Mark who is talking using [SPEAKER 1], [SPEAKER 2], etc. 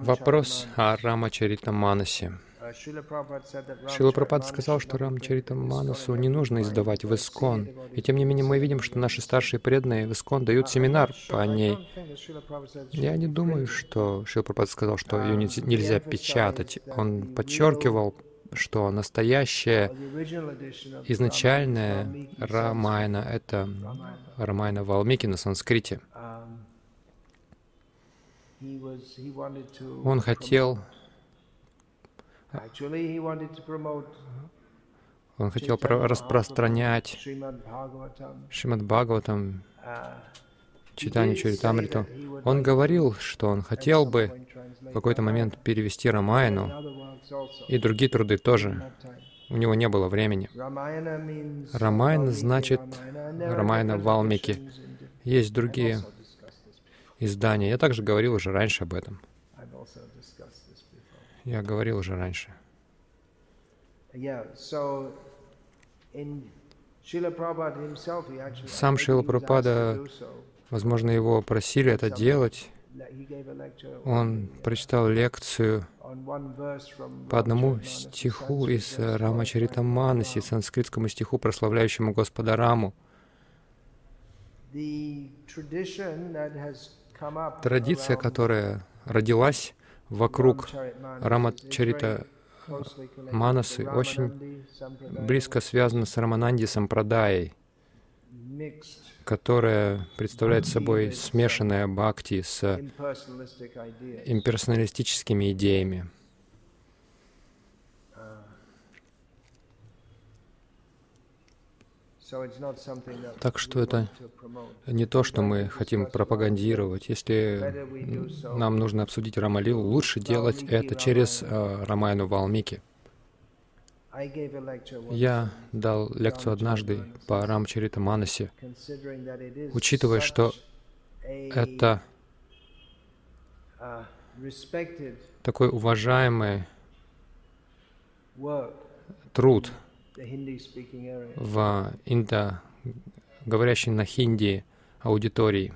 [SPEAKER 1] Вопрос о Рамачарита Манасе. Шила Прабхупада сказал, что Рамчарита Манасу не нужно издавать в Искон. И тем не менее мы видим, что наши старшие преданные в Искон дают семинар по ней. Я не думаю, что Шила Прабхупада сказал, что ее нельзя печатать. Он подчеркивал, что настоящая изначальная Рамайна — это Рамайна Валмики на санскрите. Он хотел он хотел распространять Шримад Бхагаватам, читание Чаритамриту. Он говорил, что он хотел бы в какой-то момент перевести Рамайну и другие труды тоже. У него не было времени. Рамайна значит Рамайна Валмики. Есть другие издания. Я также говорил уже раньше об этом. Я говорил уже раньше. Сам Шила Прабхупада, возможно, его просили это делать. Он прочитал лекцию по одному стиху из Рамачарита Манаси, санскритскому стиху, прославляющему Господа Раму. Традиция, которая родилась вокруг Рамачарита Манасы, очень близко связана с Рамананди Сампрадаей, которая представляет собой смешанное бхакти с имперсоналистическими идеями. Так что это не то, что мы хотим пропагандировать. Если нам нужно обсудить Рамалилу, лучше делать это через uh, Рамайну Валмики. Я дал лекцию однажды по Рамчарита Манасе, учитывая, что это такой уважаемый труд, в индо говорящей на хинди аудитории.